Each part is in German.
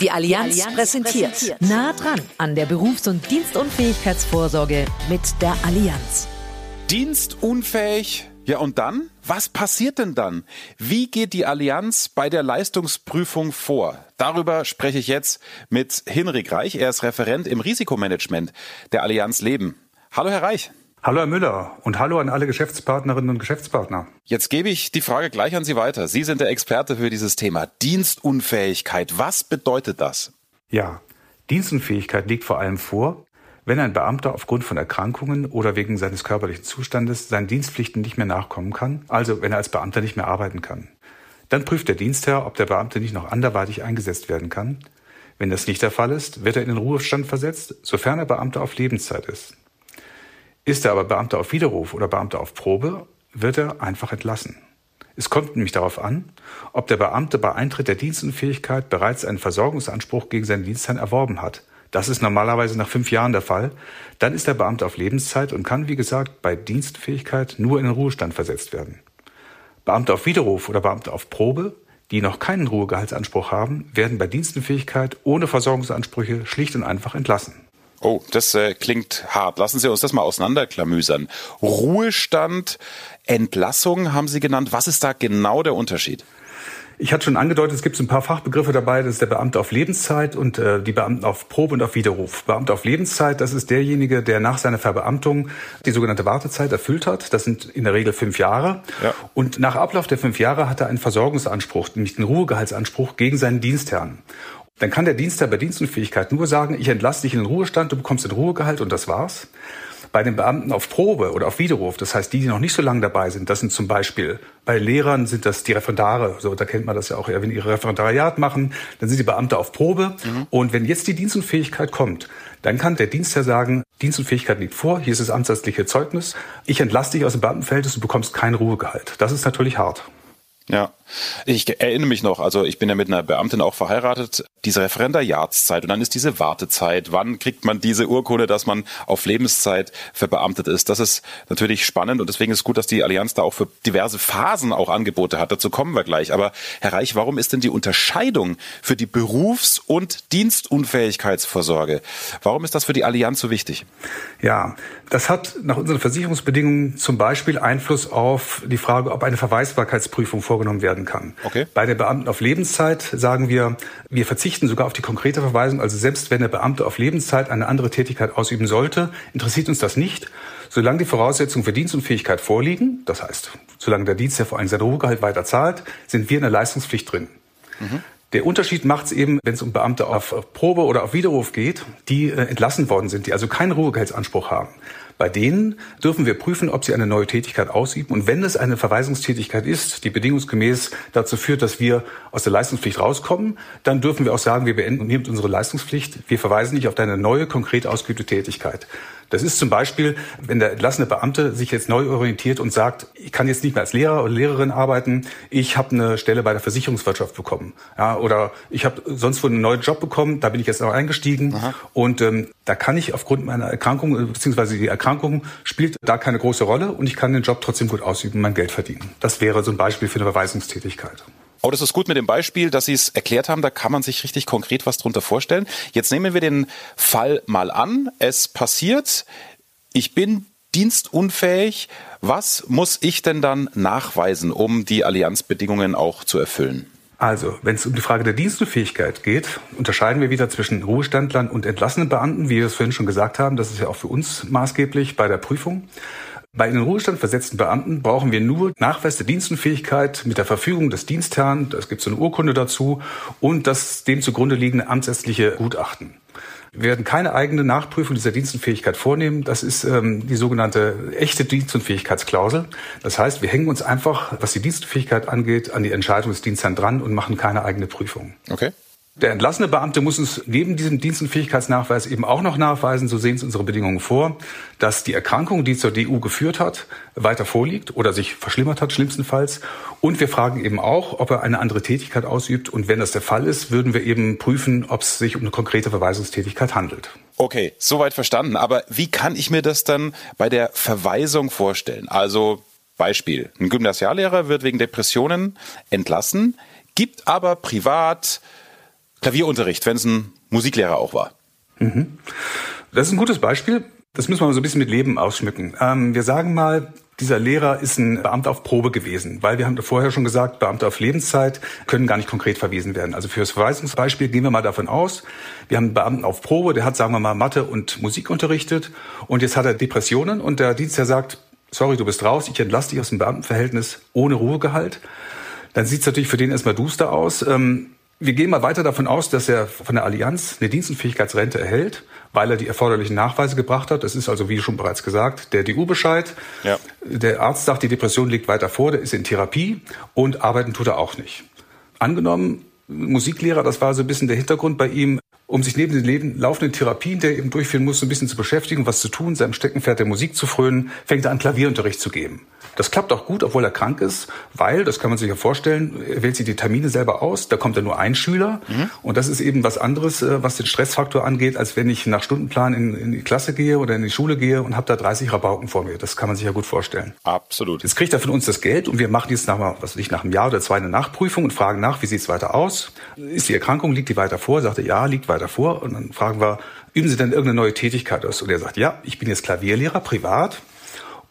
Die Allianz, Die Allianz präsentiert. präsentiert. Nah dran an der Berufs- und Dienstunfähigkeitsvorsorge mit der Allianz. Dienstunfähig? Ja, und dann? Was passiert denn dann? Wie geht die Allianz bei der Leistungsprüfung vor? Darüber spreche ich jetzt mit Hinrik Reich. Er ist Referent im Risikomanagement der Allianz Leben. Hallo, Herr Reich. Hallo Herr Müller und hallo an alle Geschäftspartnerinnen und Geschäftspartner. Jetzt gebe ich die Frage gleich an Sie weiter. Sie sind der Experte für dieses Thema Dienstunfähigkeit. Was bedeutet das? Ja, Dienstunfähigkeit liegt vor allem vor, wenn ein Beamter aufgrund von Erkrankungen oder wegen seines körperlichen Zustandes seinen Dienstpflichten nicht mehr nachkommen kann, also wenn er als Beamter nicht mehr arbeiten kann. Dann prüft der Dienstherr, ob der Beamte nicht noch anderweitig eingesetzt werden kann. Wenn das nicht der Fall ist, wird er in den Ruhestand versetzt, sofern er Beamter auf Lebenszeit ist. Ist er aber Beamter auf Widerruf oder Beamter auf Probe, wird er einfach entlassen. Es kommt nämlich darauf an, ob der Beamte bei Eintritt der Dienstunfähigkeit bereits einen Versorgungsanspruch gegen seinen Dienstherrn erworben hat. Das ist normalerweise nach fünf Jahren der Fall. Dann ist der Beamte auf Lebenszeit und kann, wie gesagt, bei Dienstfähigkeit nur in den Ruhestand versetzt werden. Beamte auf Widerruf oder Beamte auf Probe, die noch keinen Ruhegehaltsanspruch haben, werden bei Dienstenfähigkeit ohne Versorgungsansprüche schlicht und einfach entlassen. Oh, das äh, klingt hart. Lassen Sie uns das mal auseinanderklamüsern. Ruhestand, Entlassung haben Sie genannt. Was ist da genau der Unterschied? Ich hatte schon angedeutet, es gibt ein paar Fachbegriffe dabei. Das ist der Beamte auf Lebenszeit und äh, die Beamten auf Probe und auf Widerruf. Beamte auf Lebenszeit, das ist derjenige, der nach seiner Verbeamtung die sogenannte Wartezeit erfüllt hat. Das sind in der Regel fünf Jahre. Ja. Und nach Ablauf der fünf Jahre hat er einen Versorgungsanspruch, nämlich den Ruhegehaltsanspruch gegen seinen Dienstherrn. Dann kann der Dienstherr bei Dienstunfähigkeit nur sagen, ich entlasse dich in den Ruhestand, du bekommst den Ruhegehalt und das war's. Bei den Beamten auf Probe oder auf Widerruf, das heißt die, die noch nicht so lange dabei sind, das sind zum Beispiel bei Lehrern sind das die Referendare, so da kennt man das ja auch, ja, wenn die ihre Referendariat machen, dann sind die Beamte auf Probe mhm. und wenn jetzt die Dienstunfähigkeit kommt, dann kann der Dienstherr sagen, Dienstunfähigkeit liegt vor, hier ist das amtsärztliche Zeugnis, ich entlasse dich aus dem Beamtenverhältnis, du bekommst kein Ruhegehalt. Das ist natürlich hart. Ja, ich erinnere mich noch, also ich bin ja mit einer Beamtin auch verheiratet, diese Referendariatszeit und dann ist diese Wartezeit. Wann kriegt man diese Urkunde, dass man auf Lebenszeit verbeamtet ist? Das ist natürlich spannend und deswegen ist gut, dass die Allianz da auch für diverse Phasen auch Angebote hat. Dazu kommen wir gleich. Aber Herr Reich, warum ist denn die Unterscheidung für die Berufs- und Dienstunfähigkeitsvorsorge? Warum ist das für die Allianz so wichtig? Ja, das hat nach unseren Versicherungsbedingungen zum Beispiel Einfluss auf die Frage, ob eine Verweisbarkeitsprüfung vorgenommen werden kann. Okay. Bei der Beamten auf Lebenszeit sagen wir, wir verzichten sogar auf die konkrete Verweisung. Also selbst wenn der Beamte auf Lebenszeit eine andere Tätigkeit ausüben sollte, interessiert uns das nicht. Solange die Voraussetzungen für Dienstunfähigkeit vorliegen, das heißt, solange der Dienst ja vor allem sein Ruhegehalt weiter zahlt, sind wir in der Leistungspflicht drin. Mhm. Der Unterschied macht es eben, wenn es um Beamte auf Probe oder auf Widerruf geht, die äh, entlassen worden sind, die also keinen Ruhegehaltsanspruch haben. Bei denen dürfen wir prüfen, ob sie eine neue Tätigkeit ausüben. Und wenn es eine Verweisungstätigkeit ist, die bedingungsgemäß dazu führt, dass wir aus der Leistungspflicht rauskommen, dann dürfen wir auch sagen, wir beenden hiermit unsere Leistungspflicht. Wir verweisen nicht auf deine neue, konkret ausgeübte Tätigkeit. Das ist zum Beispiel, wenn der entlassene Beamte sich jetzt neu orientiert und sagt, ich kann jetzt nicht mehr als Lehrer oder Lehrerin arbeiten, ich habe eine Stelle bei der Versicherungswirtschaft bekommen. Ja, oder ich habe sonst wo einen neuen Job bekommen, da bin ich jetzt auch eingestiegen. Aha. Und ähm, da kann ich aufgrund meiner Erkrankung, äh, beziehungsweise die Erkrankung spielt da keine große Rolle und ich kann den Job trotzdem gut ausüben, mein Geld verdienen. Das wäre so ein Beispiel für eine Verweisungstätigkeit. Oh, das ist gut mit dem Beispiel, dass Sie es erklärt haben. Da kann man sich richtig konkret was drunter vorstellen. Jetzt nehmen wir den Fall mal an. Es passiert. Ich bin dienstunfähig. Was muss ich denn dann nachweisen, um die Allianzbedingungen auch zu erfüllen? Also, wenn es um die Frage der Dienstunfähigkeit geht, unterscheiden wir wieder zwischen Ruhestandlern und entlassenen Beamten, wie wir es vorhin schon gesagt haben. Das ist ja auch für uns maßgeblich bei der Prüfung. Bei den Ruhestand versetzten Beamten brauchen wir nur Nachweis der Dienstunfähigkeit mit der Verfügung des Dienstherrn, es gibt so eine Urkunde dazu und das dem zugrunde liegende amtsärztliche Gutachten. Wir werden keine eigene Nachprüfung dieser Dienstunfähigkeit vornehmen. Das ist ähm, die sogenannte echte Dienstunfähigkeitsklausel. Das heißt, wir hängen uns einfach, was die Dienstunfähigkeit angeht, an die Entscheidung des Dienstherrn dran und machen keine eigene Prüfung. Okay. Der entlassene Beamte muss uns neben diesem Dienst- und Fähigkeitsnachweis eben auch noch nachweisen, so sehen es unsere Bedingungen vor, dass die Erkrankung, die zur DU geführt hat, weiter vorliegt oder sich verschlimmert hat, schlimmstenfalls. Und wir fragen eben auch, ob er eine andere Tätigkeit ausübt. Und wenn das der Fall ist, würden wir eben prüfen, ob es sich um eine konkrete Verweisungstätigkeit handelt. Okay, soweit verstanden. Aber wie kann ich mir das dann bei der Verweisung vorstellen? Also Beispiel, ein Gymnasiallehrer wird wegen Depressionen entlassen, gibt aber privat Klavierunterricht, wenn es ein Musiklehrer auch war. Mhm. Das ist ein gutes Beispiel. Das müssen wir so ein bisschen mit Leben ausschmücken. Ähm, wir sagen mal, dieser Lehrer ist ein Beamter auf Probe gewesen, weil wir haben vorher schon gesagt, Beamte auf Lebenszeit können gar nicht konkret verwiesen werden. Also für das Verweisungsbeispiel gehen wir mal davon aus, wir haben einen Beamten auf Probe, der hat, sagen wir mal, Mathe und Musik unterrichtet und jetzt hat er Depressionen und der Dienstherr sagt, sorry, du bist raus, ich entlasse dich aus dem Beamtenverhältnis ohne Ruhegehalt. Dann sieht es natürlich für den erstmal duster aus. Ähm, wir gehen mal weiter davon aus, dass er von der Allianz eine Dienstunfähigkeitsrente erhält, weil er die erforderlichen Nachweise gebracht hat. Das ist also, wie schon bereits gesagt, der DU-Bescheid. Ja. Der Arzt sagt, die Depression liegt weiter vor, der ist in Therapie und arbeiten tut er auch nicht. Angenommen, Musiklehrer, das war so ein bisschen der Hintergrund bei ihm, um sich neben den Leben, laufenden Therapien, der eben durchführen muss, so ein bisschen zu beschäftigen, was zu tun, seinem Steckenpferd der Musik zu frönen, fängt er an, Klavierunterricht zu geben. Das klappt auch gut, obwohl er krank ist, weil, das kann man sich ja vorstellen, er wählt sich die Termine selber aus, da kommt ja nur ein Schüler mhm. und das ist eben was anderes, äh, was den Stressfaktor angeht, als wenn ich nach Stundenplan in, in die Klasse gehe oder in die Schule gehe und habe da 30 Rabauken vor mir. Das kann man sich ja gut vorstellen. Absolut. Jetzt kriegt er von uns das Geld und wir machen jetzt nach, was ich, nach einem Jahr oder zwei eine Nachprüfung und fragen nach, wie sieht's weiter aus? Ist die Erkrankung, liegt die weiter vor? Sagt er, ja, liegt weiter vor. Und dann fragen wir, üben Sie denn irgendeine neue Tätigkeit aus? Und er sagt, ja, ich bin jetzt Klavierlehrer, privat.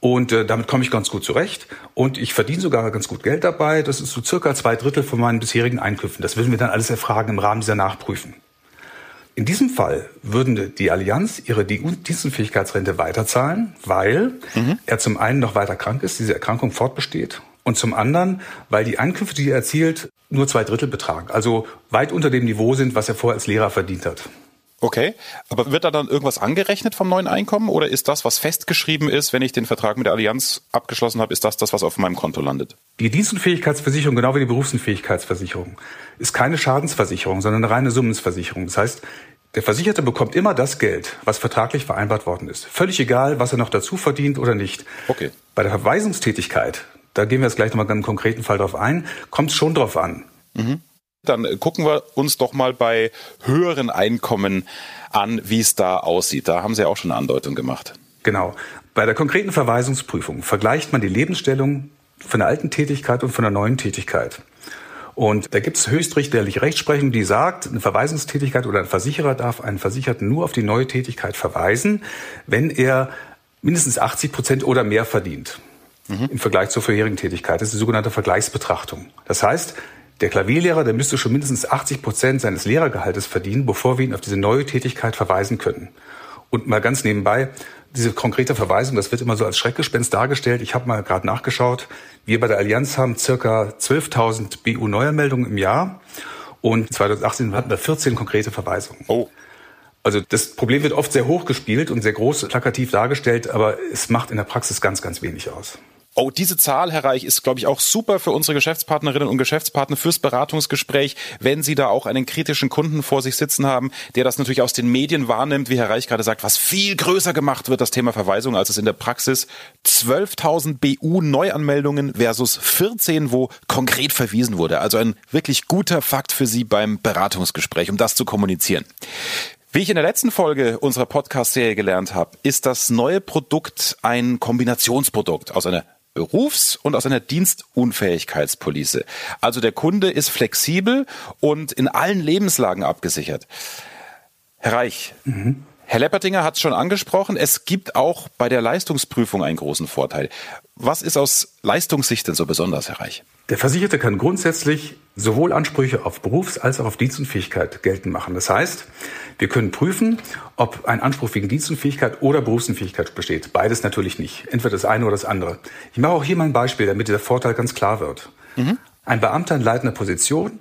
Und äh, damit komme ich ganz gut zurecht. Und ich verdiene sogar ganz gut Geld dabei. Das ist so circa zwei Drittel von meinen bisherigen Einkünften. Das würden wir dann alles erfragen im Rahmen dieser Nachprüfen. In diesem Fall würden die Allianz ihre Dienstunfähigkeitsrente weiterzahlen, weil mhm. er zum einen noch weiter krank ist, diese Erkrankung fortbesteht, und zum anderen, weil die Einkünfte, die er erzielt, nur zwei Drittel betragen, also weit unter dem Niveau sind, was er vorher als Lehrer verdient hat. Okay, aber wird da dann irgendwas angerechnet vom neuen Einkommen oder ist das, was festgeschrieben ist, wenn ich den Vertrag mit der Allianz abgeschlossen habe, ist das das, was auf meinem Konto landet? Die Dienstunfähigkeitsversicherung, genau wie die Berufsunfähigkeitsversicherung, ist keine Schadensversicherung, sondern eine reine Summensversicherung. Das heißt, der Versicherte bekommt immer das Geld, was vertraglich vereinbart worden ist. Völlig egal, was er noch dazu verdient oder nicht. Okay. Bei der Verweisungstätigkeit, da gehen wir jetzt gleich nochmal einen konkreten Fall drauf ein, kommt es schon drauf an. Mhm. Dann gucken wir uns doch mal bei höheren Einkommen an, wie es da aussieht. Da haben Sie ja auch schon eine Andeutung gemacht. Genau. Bei der konkreten Verweisungsprüfung vergleicht man die Lebensstellung von der alten Tätigkeit und von der neuen Tätigkeit. Und da gibt es höchstrichterliche Rechtsprechung, die sagt, eine Verweisungstätigkeit oder ein Versicherer darf einen Versicherten nur auf die neue Tätigkeit verweisen, wenn er mindestens 80 Prozent oder mehr verdient. Mhm. Im Vergleich zur vorherigen Tätigkeit. Das ist die sogenannte Vergleichsbetrachtung. Das heißt, der Klavierlehrer, der müsste schon mindestens 80 Prozent seines Lehrergehaltes verdienen, bevor wir ihn auf diese neue Tätigkeit verweisen können. Und mal ganz nebenbei, diese konkrete Verweisung, das wird immer so als Schreckgespenst dargestellt. Ich habe mal gerade nachgeschaut. Wir bei der Allianz haben circa 12.000 BU-Neuanmeldungen im Jahr. Und 2018 hatten wir 14 konkrete Verweisungen. Oh. Also das Problem wird oft sehr hoch gespielt und sehr groß plakativ dargestellt, aber es macht in der Praxis ganz, ganz wenig aus. Oh, diese Zahl, Herr Reich, ist, glaube ich, auch super für unsere Geschäftspartnerinnen und Geschäftspartner fürs Beratungsgespräch, wenn Sie da auch einen kritischen Kunden vor sich sitzen haben, der das natürlich aus den Medien wahrnimmt, wie Herr Reich gerade sagt, was viel größer gemacht wird, das Thema Verweisung, als es in der Praxis 12.000 BU-Neuanmeldungen versus 14, wo konkret verwiesen wurde. Also ein wirklich guter Fakt für Sie beim Beratungsgespräch, um das zu kommunizieren. Wie ich in der letzten Folge unserer Podcast-Serie gelernt habe, ist das neue Produkt ein Kombinationsprodukt aus einer Berufs- und aus einer Dienstunfähigkeitspolice. Also der Kunde ist flexibel und in allen Lebenslagen abgesichert. Herr Reich, mhm. Herr Leppertinger hat es schon angesprochen, es gibt auch bei der Leistungsprüfung einen großen Vorteil. Was ist aus Leistungssicht denn so besonders, Herr Reich? Der Versicherte kann grundsätzlich sowohl Ansprüche auf Berufs- als auch auf Dienstunfähigkeit geltend machen. Das heißt, wir können prüfen, ob ein Anspruch wegen Dienstunfähigkeit oder Berufsunfähigkeit besteht. Beides natürlich nicht. Entweder das eine oder das andere. Ich mache auch hier mal ein Beispiel, damit der Vorteil ganz klar wird. Mhm. Ein Beamter in leitender Position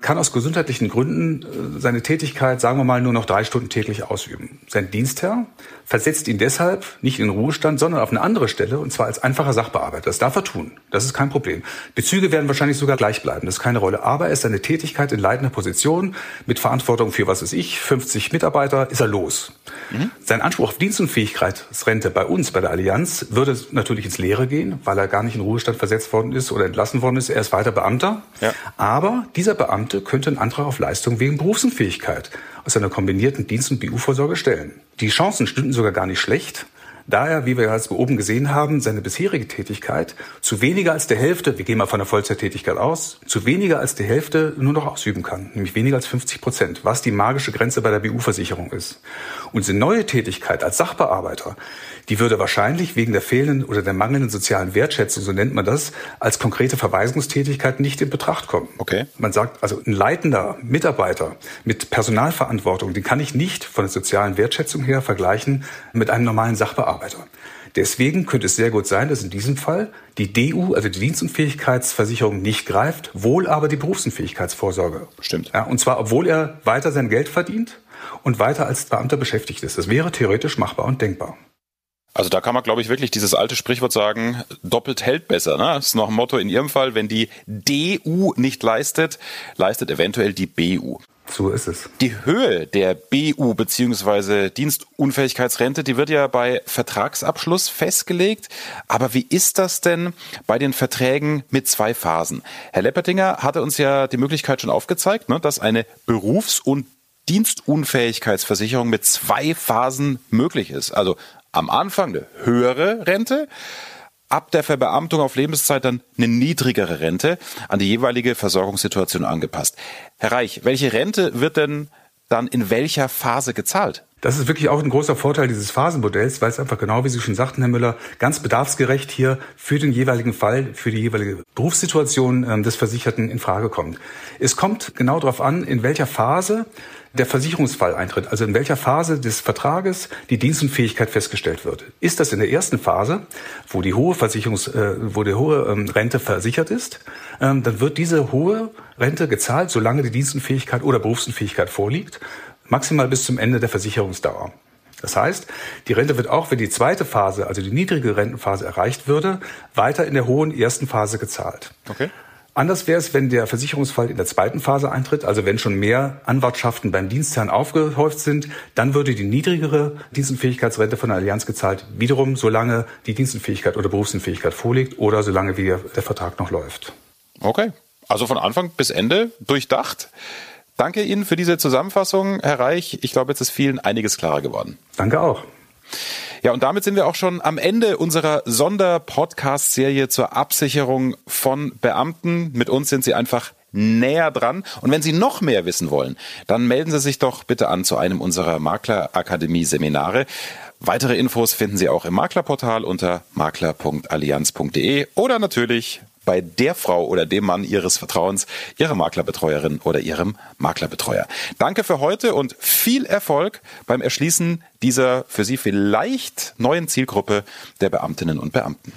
kann aus gesundheitlichen Gründen äh, seine Tätigkeit, sagen wir mal, nur noch drei Stunden täglich ausüben. Sein Dienstherr versetzt ihn deshalb nicht in Ruhestand, sondern auf eine andere Stelle, und zwar als einfacher Sachbearbeiter. Das darf er tun. Das ist kein Problem. Bezüge werden wahrscheinlich sogar gleich bleiben. Das ist keine Rolle. Aber er ist seine Tätigkeit in leitender Position mit Verantwortung für, was ist ich, 50 Mitarbeiter, ist er los. Mhm. Sein Anspruch auf Dienstunfähigkeitsrente bei uns, bei der Allianz, würde natürlich ins Leere gehen, weil er gar nicht in Ruhestand versetzt worden ist oder entlassen worden ist. Er ist weiter Beamter. Ja. Aber dieser Beamte Beamte könnte einen Antrag auf Leistung wegen Berufsunfähigkeit aus einer kombinierten Dienst- und BU-Vorsorge stellen. Die Chancen stünden sogar gar nicht schlecht, da er, wie wir jetzt oben gesehen haben, seine bisherige Tätigkeit zu weniger als der Hälfte, wir gehen mal von der Vollzeittätigkeit aus, zu weniger als der Hälfte nur noch ausüben kann, nämlich weniger als 50 Prozent, was die magische Grenze bei der BU-Versicherung ist. Und diese neue Tätigkeit als Sachbearbeiter, die würde wahrscheinlich wegen der fehlenden oder der mangelnden sozialen Wertschätzung, so nennt man das, als konkrete Verweisungstätigkeit nicht in Betracht kommen. Okay. Man sagt, also ein leitender Mitarbeiter mit Personalverantwortung, den kann ich nicht von der sozialen Wertschätzung her vergleichen mit einem normalen Sachbearbeiter. Deswegen könnte es sehr gut sein, dass in diesem Fall die DU, also die Dienstunfähigkeitsversicherung, nicht greift, wohl aber die Berufsunfähigkeitsvorsorge. Stimmt. Ja, und zwar, obwohl er weiter sein Geld verdient und weiter als Beamter beschäftigt ist. Das wäre theoretisch machbar und denkbar. Also da kann man, glaube ich, wirklich dieses alte Sprichwort sagen, doppelt hält besser. Ne? Das ist noch ein Motto in Ihrem Fall, wenn die DU nicht leistet, leistet eventuell die BU. So ist es. Die Höhe der BU bzw. Dienstunfähigkeitsrente, die wird ja bei Vertragsabschluss festgelegt. Aber wie ist das denn bei den Verträgen mit zwei Phasen? Herr Leppertinger hatte uns ja die Möglichkeit schon aufgezeigt, ne, dass eine Berufs- und Dienstunfähigkeitsversicherung mit zwei Phasen möglich ist. Also am Anfang eine höhere Rente, ab der Verbeamtung auf Lebenszeit dann eine niedrigere Rente an die jeweilige Versorgungssituation angepasst. Herr Reich, welche Rente wird denn dann in welcher Phase gezahlt? Das ist wirklich auch ein großer Vorteil dieses Phasenmodells, weil es einfach genau, wie Sie schon sagten, Herr Müller, ganz bedarfsgerecht hier für den jeweiligen Fall, für die jeweilige Berufssituation ähm, des Versicherten in Frage kommt. Es kommt genau darauf an, in welcher Phase der Versicherungsfall eintritt, also in welcher Phase des Vertrages die Dienstunfähigkeit festgestellt wird. Ist das in der ersten Phase, wo die hohe Versicherungs, äh, wo die hohe ähm, Rente versichert ist, ähm, dann wird diese hohe Rente gezahlt, solange die Dienstunfähigkeit oder Berufsunfähigkeit vorliegt, maximal bis zum Ende der Versicherungsdauer. Das heißt, die Rente wird auch, wenn die zweite Phase, also die niedrige Rentenphase erreicht würde, weiter in der hohen ersten Phase gezahlt. Okay. Anders wäre es, wenn der Versicherungsfall in der zweiten Phase eintritt, also wenn schon mehr Anwartschaften beim Dienstherrn aufgehäuft sind, dann würde die niedrigere Dienstunfähigkeitsrente von der Allianz gezahlt, wiederum solange die Dienstunfähigkeit oder Berufsunfähigkeit vorliegt oder solange wie der Vertrag noch läuft. Okay, also von Anfang bis Ende durchdacht. Danke Ihnen für diese Zusammenfassung, Herr Reich. Ich glaube, jetzt ist vielen einiges klarer geworden. Danke auch. Ja, und damit sind wir auch schon am Ende unserer Sonder-Podcast-Serie zur Absicherung von Beamten. Mit uns sind Sie einfach näher dran. Und wenn Sie noch mehr wissen wollen, dann melden Sie sich doch bitte an zu einem unserer Maklerakademie-Seminare. Weitere Infos finden Sie auch im Maklerportal unter makler.allianz.de oder natürlich bei der Frau oder dem Mann Ihres Vertrauens, Ihrer Maklerbetreuerin oder Ihrem Maklerbetreuer. Danke für heute und viel Erfolg beim Erschließen dieser für Sie vielleicht neuen Zielgruppe der Beamtinnen und Beamten.